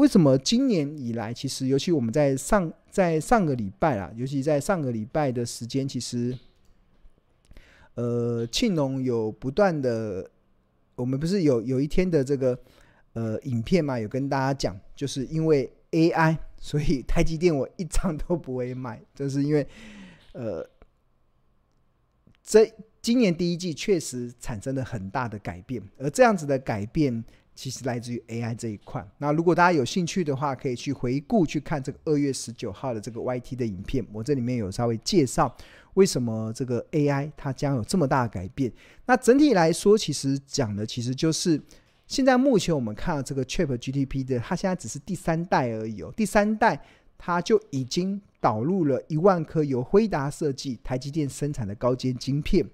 为什么今年以来，其实尤其我们在上在上个礼拜啦，尤其在上个礼拜的时间，其实，呃，庆农有不断的，我们不是有有一天的这个呃影片嘛，有跟大家讲，就是因为 AI，所以台积电我一张都不会卖，就是因为呃，这今年第一季确实产生了很大的改变，而这样子的改变。其实来自于 AI 这一块。那如果大家有兴趣的话，可以去回顾去看这个二月十九号的这个 YT 的影片。我这里面有稍微介绍为什么这个 AI 它将有这么大的改变。那整体来说，其实讲的其实就是现在目前我们看到这个 ChatGPT 的，它现在只是第三代而已哦。第三代它就已经导入了一万颗由辉达设计、台积电生产的高阶晶片。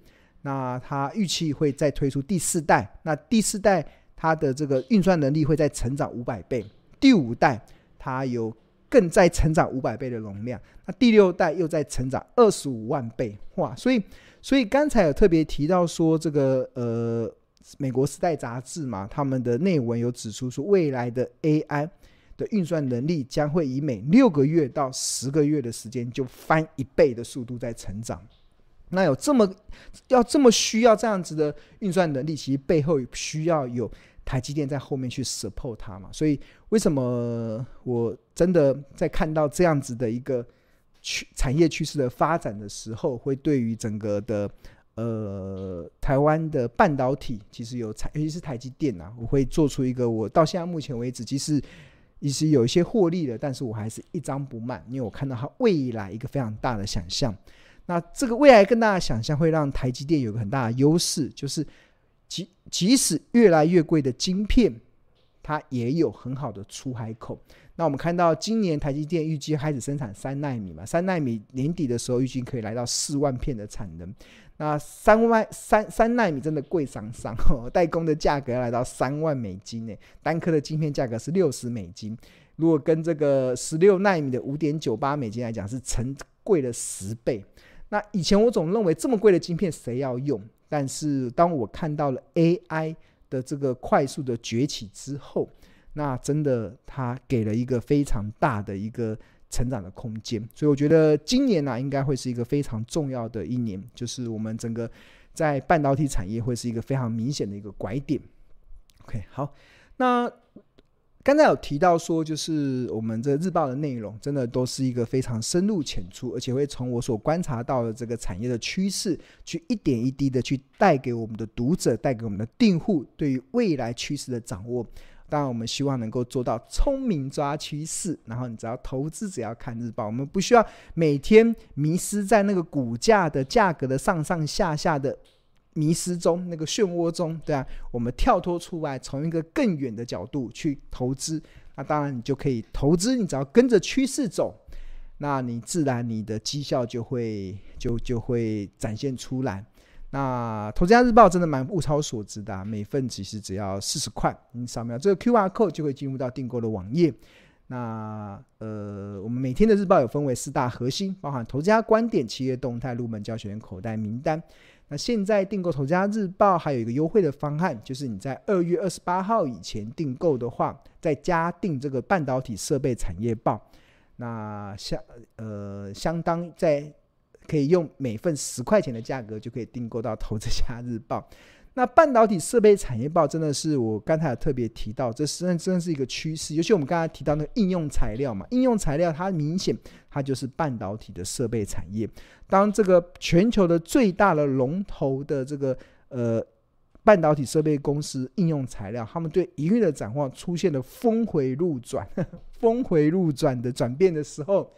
那它预期会再推出第四代。那第四代。它的这个运算能力会再成长五百倍，第五代它有更再成长五百倍的容量，那第六代又再成长二十五万倍，哇！所以，所以刚才有特别提到说，这个呃，美国时代杂志嘛，他们的内文有指出说，未来的 AI 的运算能力将会以每六个月到十个月的时间就翻一倍的速度在成长。那有这么要这么需要这样子的运算能力，其实背后需要有台积电在后面去 support 它嘛。所以为什么我真的在看到这样子的一个趋产业趋势的发展的时候，会对于整个的呃台湾的半导体，其实有产，尤其是台积电啊，我会做出一个我到现在目前为止，即使其实有一些获利的，但是我还是一张不卖，因为我看到它未来一个非常大的想象。那这个未来更大的想象会让台积电有个很大的优势，就是即即使越来越贵的晶片，它也有很好的出海口。那我们看到今年台积电预计开始生产三纳米嘛，三纳米年底的时候预计可以来到四万片的产能。那三万三三纳米真的贵上上哦，代工的价格要来到三万美金呢，单颗的晶片价格是六十美金。如果跟这个十六纳米的五点九八美金来讲，是成贵了十倍。那以前我总认为这么贵的晶片谁要用？但是当我看到了 AI 的这个快速的崛起之后，那真的它给了一个非常大的一个成长的空间。所以我觉得今年呢、应该会是一个非常重要的一年，就是我们整个在半导体产业会是一个非常明显的一个拐点。OK，好，那。刚才有提到说，就是我们这日报的内容，真的都是一个非常深入浅出，而且会从我所观察到的这个产业的趋势，去一点一滴的去带给我们的读者，带给我们的订户对于未来趋势的掌握。当然，我们希望能够做到聪明抓趋势，然后你只要投资，只要看日报，我们不需要每天迷失在那个股价的价格的上上下下的。迷失中，那个漩涡中，对啊，我们跳脱出来，从一个更远的角度去投资，那当然你就可以投资，你只要跟着趋势走，那你自然你的绩效就会就就会展现出来。那《投资家日报》真的蛮物超所值的啊，每份其实只要四十块，你扫描这个 QR code 就会进入到订购的网页。那呃，我们每天的日报有分为四大核心，包含投资家观点、企业动态、入门教学员口袋名单。那现在订购《投资家日报》还有一个优惠的方案，就是你在二月二十八号以前订购的话，再加订这个半导体设备产业报，那相呃相当在可以用每份十块钱的价格就可以订购到《投资家日报》。那半导体设备产业报真的是我刚才有特别提到，这实际上真的是一个趋势。尤其我们刚才提到那个应用材料嘛，应用材料它明显它就是半导体的设备产业。当这个全球的最大的龙头的这个呃半导体设备公司应用材料，他们对营运的展望出现了峰回路转、峰回路转的转变的时候，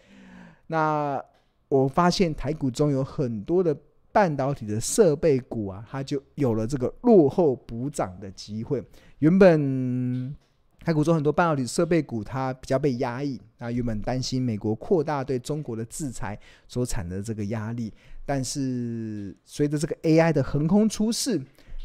那我发现台股中有很多的。半导体的设备股啊，它就有了这个落后补涨的机会。原本台股中很多半导体设备股，它比较被压抑。那原本担心美国扩大对中国的制裁所产的这个压力，但是随着这个 AI 的横空出世，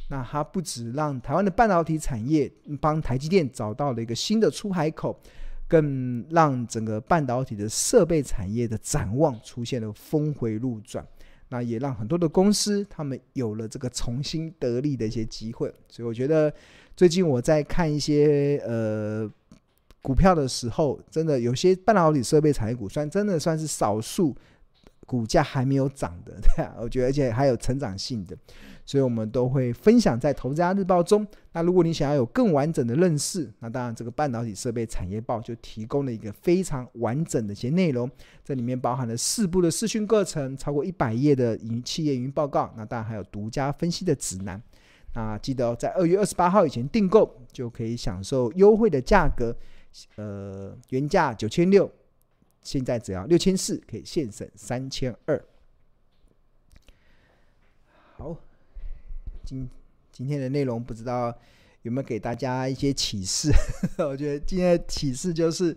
那它不止让台湾的半导体产业帮台积电找到了一个新的出海口，更让整个半导体的设备产业的展望出现了峰回路转。那也让很多的公司他们有了这个重新得利的一些机会，所以我觉得最近我在看一些呃股票的时候，真的有些半导体设备产业股，算真的算是少数股价还没有涨的，对啊，我觉得而且还有成长性的。所以我们都会分享在《投资家日报》中。那如果你想要有更完整的认识，那当然这个半导体设备产业报就提供了一个非常完整的一些内容。这里面包含了四部的视讯课程，超过一百页的营企业营运报告。那当然还有独家分析的指南。那记得在二月二十八号以前订购，就可以享受优惠的价格。呃，原价九千六，现在只要六千四，可以现省三千二。好。今今天的内容不知道有没有给大家一些启示？我觉得今天的启示就是，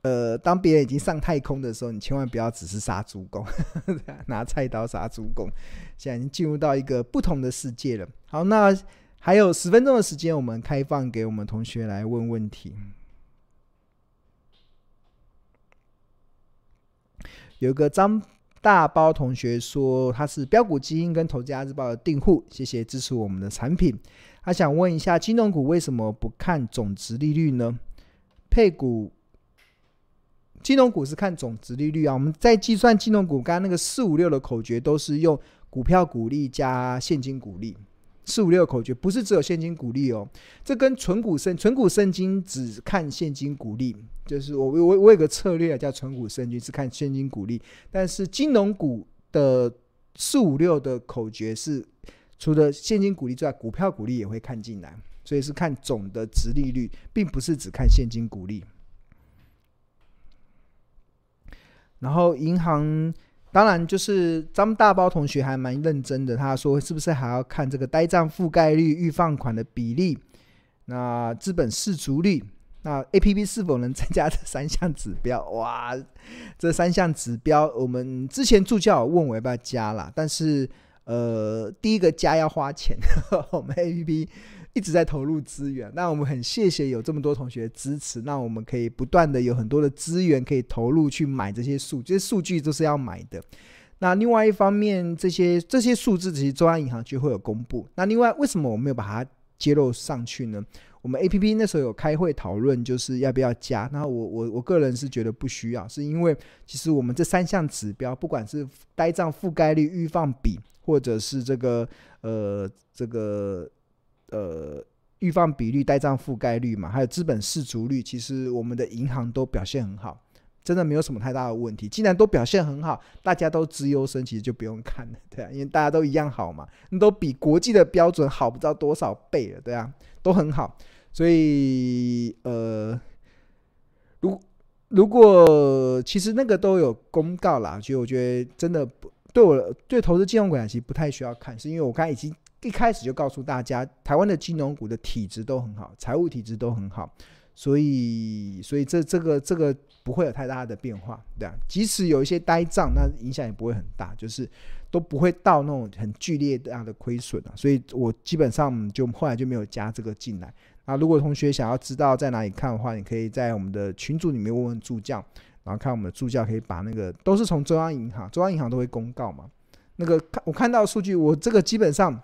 呃，当别人已经上太空的时候，你千万不要只是杀猪工，拿菜刀杀猪工。现在已经进入到一个不同的世界了。好，那还有十分钟的时间，我们开放给我们同学来问问题。有个张。大包同学说他是标股基因跟投资家日报的订户，谢谢支持我们的产品。他想问一下，金融股为什么不看总值利率呢？配股，金融股是看总值利率啊。我们在计算金融股，刚刚那个四五六的口诀都是用股票股利加现金股利。四五六口诀不是只有现金股利哦，这跟存股生存股圣经只看现金股利，就是我我我有个策略叫存股圣经是看现金股利，但是金融股的四五六的口诀是除了现金股利之外，股票股利也会看进来，所以是看总的殖利率，并不是只看现金股利。然后银行。当然，就是张大包同学还蛮认真的。他说：“是不是还要看这个呆账覆盖率、预放款的比例？那资本适足率？那 APP 是否能增加这三项指标？哇，这三项指标，我们之前助教有问我要不要加啦，但是呃，第一个加要花钱，我们 APP。”一直在投入资源，那我们很谢谢有这么多同学支持，那我们可以不断的有很多的资源可以投入去买这些数，这些数据都是要买的。那另外一方面，这些这些数字其实中央银行就会有公布。那另外为什么我没有把它揭露上去呢？我们 APP 那时候有开会讨论，就是要不要加。那我我我个人是觉得不需要，是因为其实我们这三项指标，不管是呆账覆盖率、预放比，或者是这个呃这个。呃，预放比率、呆账覆盖率嘛，还有资本适足率，其实我们的银行都表现很好，真的没有什么太大的问题。既然都表现很好，大家都资优生，其实就不用看了，对啊，因为大家都一样好嘛，都比国际的标准好不知道多少倍了，对啊，都很好。所以呃，如如果其实那个都有公告啦，所以我觉得真的不对我对投资金融股其实不太需要看，是因为我刚才已经。一开始就告诉大家，台湾的金融股的体质都很好，财务体质都很好，所以，所以这这个这个不会有太大的变化，对啊，即使有一些呆账，那影响也不会很大，就是都不会到那种很剧烈的亏损啊。所以我基本上就后来就没有加这个进来。那如果同学想要知道在哪里看的话，你可以在我们的群组里面问问助教，然后看我们的助教可以把那个都是从中央银行，中央银行都会公告嘛。那个看我看到数据，我这个基本上。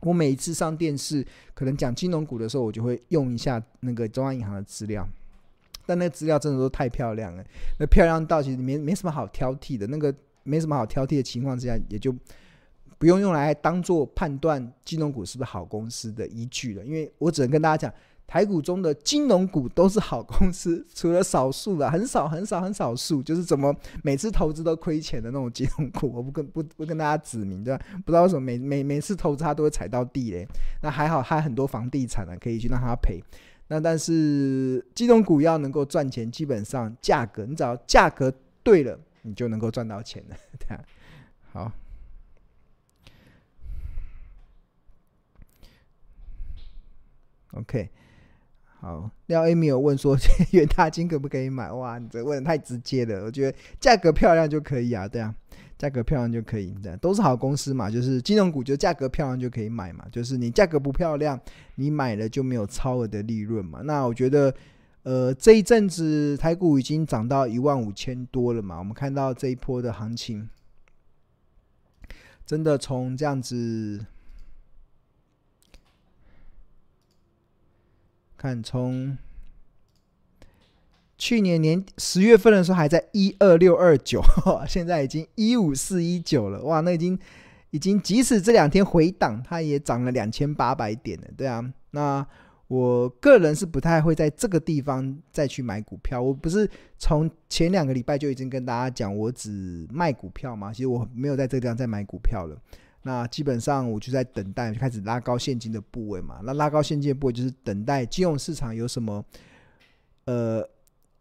我每一次上电视，可能讲金融股的时候，我就会用一下那个中央银行的资料，但那资料真的都太漂亮了，那漂亮到其实没没什么好挑剔的，那个没什么好挑剔的情况之下，也就不用用来当做判断金融股是不是好公司的依据了，因为我只能跟大家讲。台股中的金融股都是好公司，除了少数的，很少很少很少数，就是怎么每次投资都亏钱的那种金融股，我不跟不不跟大家指名，对吧？不知道为什么每每每次投资他都会踩到地雷。那还好，还很多房地产呢，可以去让他赔。那但是金融股要能够赚钱，基本上价格，你只要价格对了，你就能够赚到钱了。对啊，好，OK。好，廖 Amy 有问说，元大金可不可以买？哇，你这问的太直接了。我觉得价格漂亮就可以啊，对啊，价格漂亮就可以，对，都是好公司嘛。就是金融股，就价格漂亮就可以买嘛。就是你价格不漂亮，你买了就没有超额的利润嘛。那我觉得，呃，这一阵子台股已经涨到一万五千多了嘛。我们看到这一波的行情，真的从这样子。看从去年年十月份的时候还在一二六二九，现在已经一五四一九了，哇，那已经已经即使这两天回档，它也涨了两千八百点了，对啊，那。我个人是不太会在这个地方再去买股票。我不是从前两个礼拜就已经跟大家讲，我只卖股票嘛。其实我没有在这个地方再买股票了。那基本上我就在等待，就开始拉高现金的部位嘛。那拉高现金的部位就是等待金融市场有什么，呃。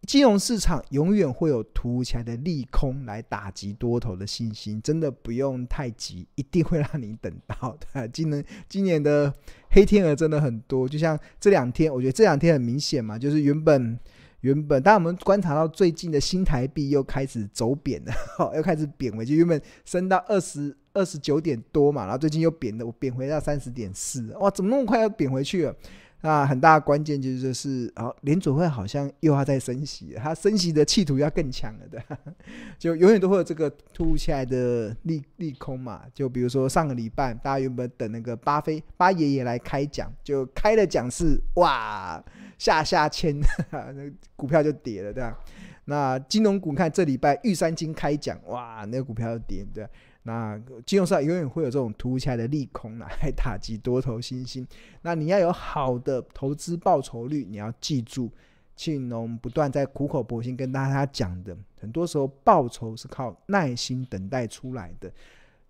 金融市场永远会有突如其来的利空来打击多头的信心，真的不用太急，一定会让你等到的。今年今年的黑天鹅真的很多，就像这两天，我觉得这两天很明显嘛，就是原本原本，当我们观察到最近的新台币又开始走贬了，又开始贬回去，原本升到二十二十九点多嘛，然后最近又贬了，我贬回到三十点四，哇，怎么那么快要贬回去了？那很大的关键就是，是哦，联储会好像又要再升息，它升息的企图要更强了的，就永远都会有这个突如其来的利利空嘛。就比如说上个礼拜，大家原本等那个巴菲巴爷爷来开讲，就开了讲是哇下下签，那股票就跌了，对吧？那金融股看这礼拜玉山金开奖，哇，那个股票就跌，对吧？那金融上永远会有这种突如其来的利空来打击多头信心。那你要有好的投资报酬率，你要记住，庆农不断在苦口婆心跟大家讲的，很多时候报酬是靠耐心等待出来的。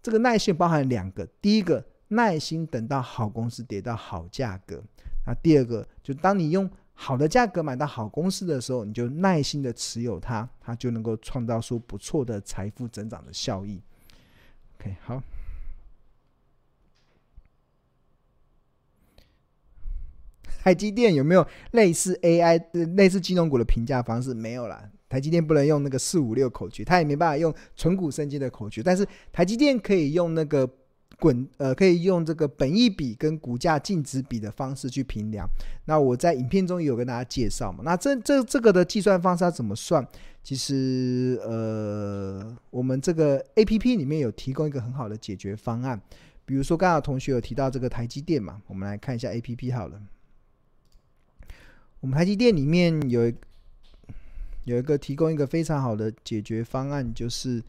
这个耐心包含两个，第一个耐心等到好公司跌到好价格，那第二个就当你用好的价格买到好公司的时候，你就耐心的持有它，它就能够创造出不错的财富增长的效益。OK，好。台积电有没有类似 AI、类似金融股的评价方式？没有啦。台积电不能用那个四五六口诀，它也没办法用存股生金的口诀。但是台积电可以用那个滚呃，可以用这个本益比跟股价净值比的方式去评量。那我在影片中有跟大家介绍嘛。那这这这个的计算方式要怎么算？其实，呃，我们这个 APP 里面有提供一个很好的解决方案。比如说，刚刚同学有提到这个台积电嘛，我们来看一下 APP 好了。我们台积电里面有有一个提供一个非常好的解决方案，就是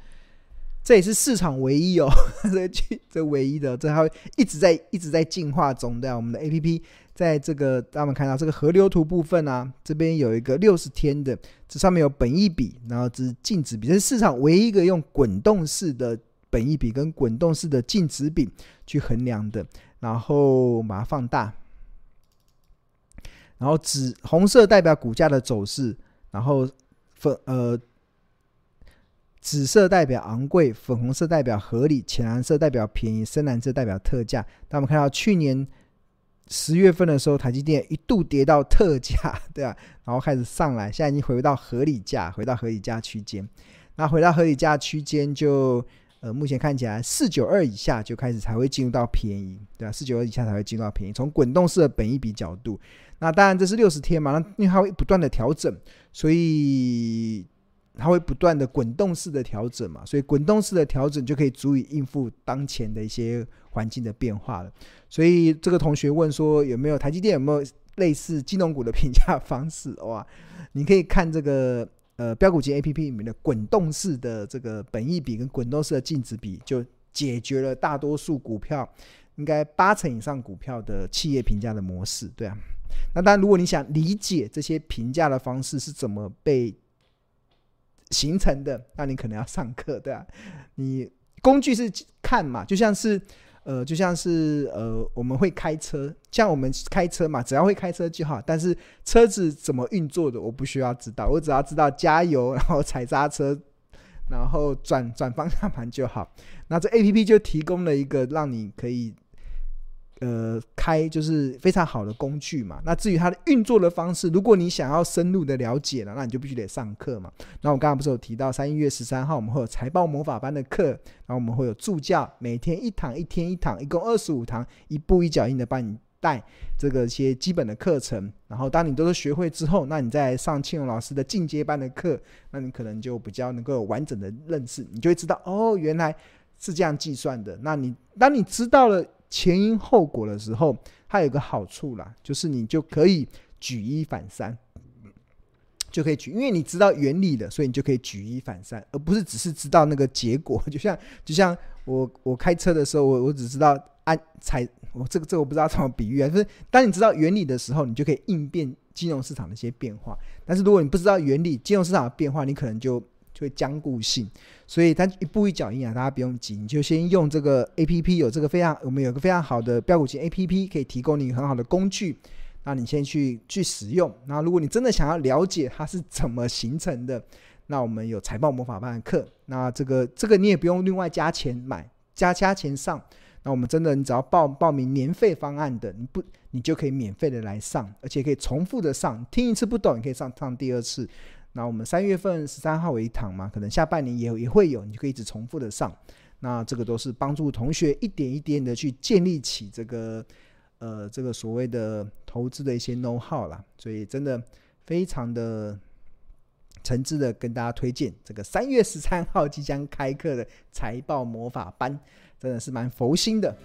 这也是市场唯一哦，这这唯一的，这还会一直在一直在进化中的我们的 APP。在这个，大家们看到这个河流图部分啊，这边有一个六十天的，这上面有本益比，然后这是净值比，这是市场唯一一个用滚动式的本益比跟滚动式的净值比去衡量的。然后我们把它放大，然后紫红色代表股价的走势，然后粉呃紫色代表昂贵，粉红色代表合理，浅蓝色代表便宜，深蓝色代表特价。那我们看到去年。十月份的时候，台积电一度跌到特价，对啊，然后开始上来，现在已经回到合理价，回到合理价区间。那回到合理价区间就，呃，目前看起来四九二以下就开始才会进入到便宜，对啊，四九二以下才会进入到便宜。从滚动式的本一比角度，那当然这是六十天嘛，那因为它会不断的调整，所以。它会不断的滚动式的调整嘛，所以滚动式的调整就可以足以应付当前的一些环境的变化了。所以这个同学问说，有没有台积电有没有类似金融股的评价方式？哇，你可以看这个呃标股金 A P P 里面的滚动式的这个本益比跟滚动式的净值比，就解决了大多数股票应该八成以上股票的企业评价的模式。对啊，那当然如果你想理解这些评价的方式是怎么被形成的，那你可能要上课，对吧？你工具是看嘛，就像是，呃，就像是呃，我们会开车，像我们开车嘛，只要会开车就好。但是车子怎么运作的，我不需要知道，我只要知道加油，然后踩刹车，然后转转方向盘就好。那这 APP 就提供了一个让你可以。呃，开就是非常好的工具嘛。那至于它的运作的方式，如果你想要深入的了解了，那你就必须得上课嘛。那我刚刚不是有提到三月十三号我们会有财报魔法班的课，然后我们会有助教，每天一堂，一天一堂，一共二十五堂，一步一脚印的帮你带这个一些基本的课程。然后当你都是学会之后，那你再上庆荣老师的进阶班的课，那你可能就比较能够完整的认识，你就会知道哦，原来是这样计算的。那你当你知道了。前因后果的时候，它有个好处啦，就是你就可以举一反三，就可以举，因为你知道原理的，所以你就可以举一反三，而不是只是知道那个结果。就像就像我我开车的时候，我我只知道按踩，我这个这个我不知道怎么比喻啊，就是当你知道原理的时候，你就可以应变金融市场的一些变化。但是如果你不知道原理，金融市场的变化，你可能就就会僵固性。所以它一步一脚印啊，大家不用急，你就先用这个 A P P，有这个非常我们有个非常好的标股型 A P P，可以提供你很好的工具。那你先去去使用。那如果你真的想要了解它是怎么形成的，那我们有财报魔法班的课。那这个这个你也不用另外加钱买，加加钱上。那我们真的，你只要报报名年费方案的，你不你就可以免费的来上，而且可以重复的上。听一次不懂，你可以上上第二次。那我们三月份十三号有一堂嘛，可能下半年也也会有，你就可以一直重复的上。那这个都是帮助同学一点一点的去建立起这个呃这个所谓的投资的一些 know how 啦。所以真的非常的诚挚的跟大家推荐这个三月十三号即将开课的财报魔法班，真的是蛮佛心的。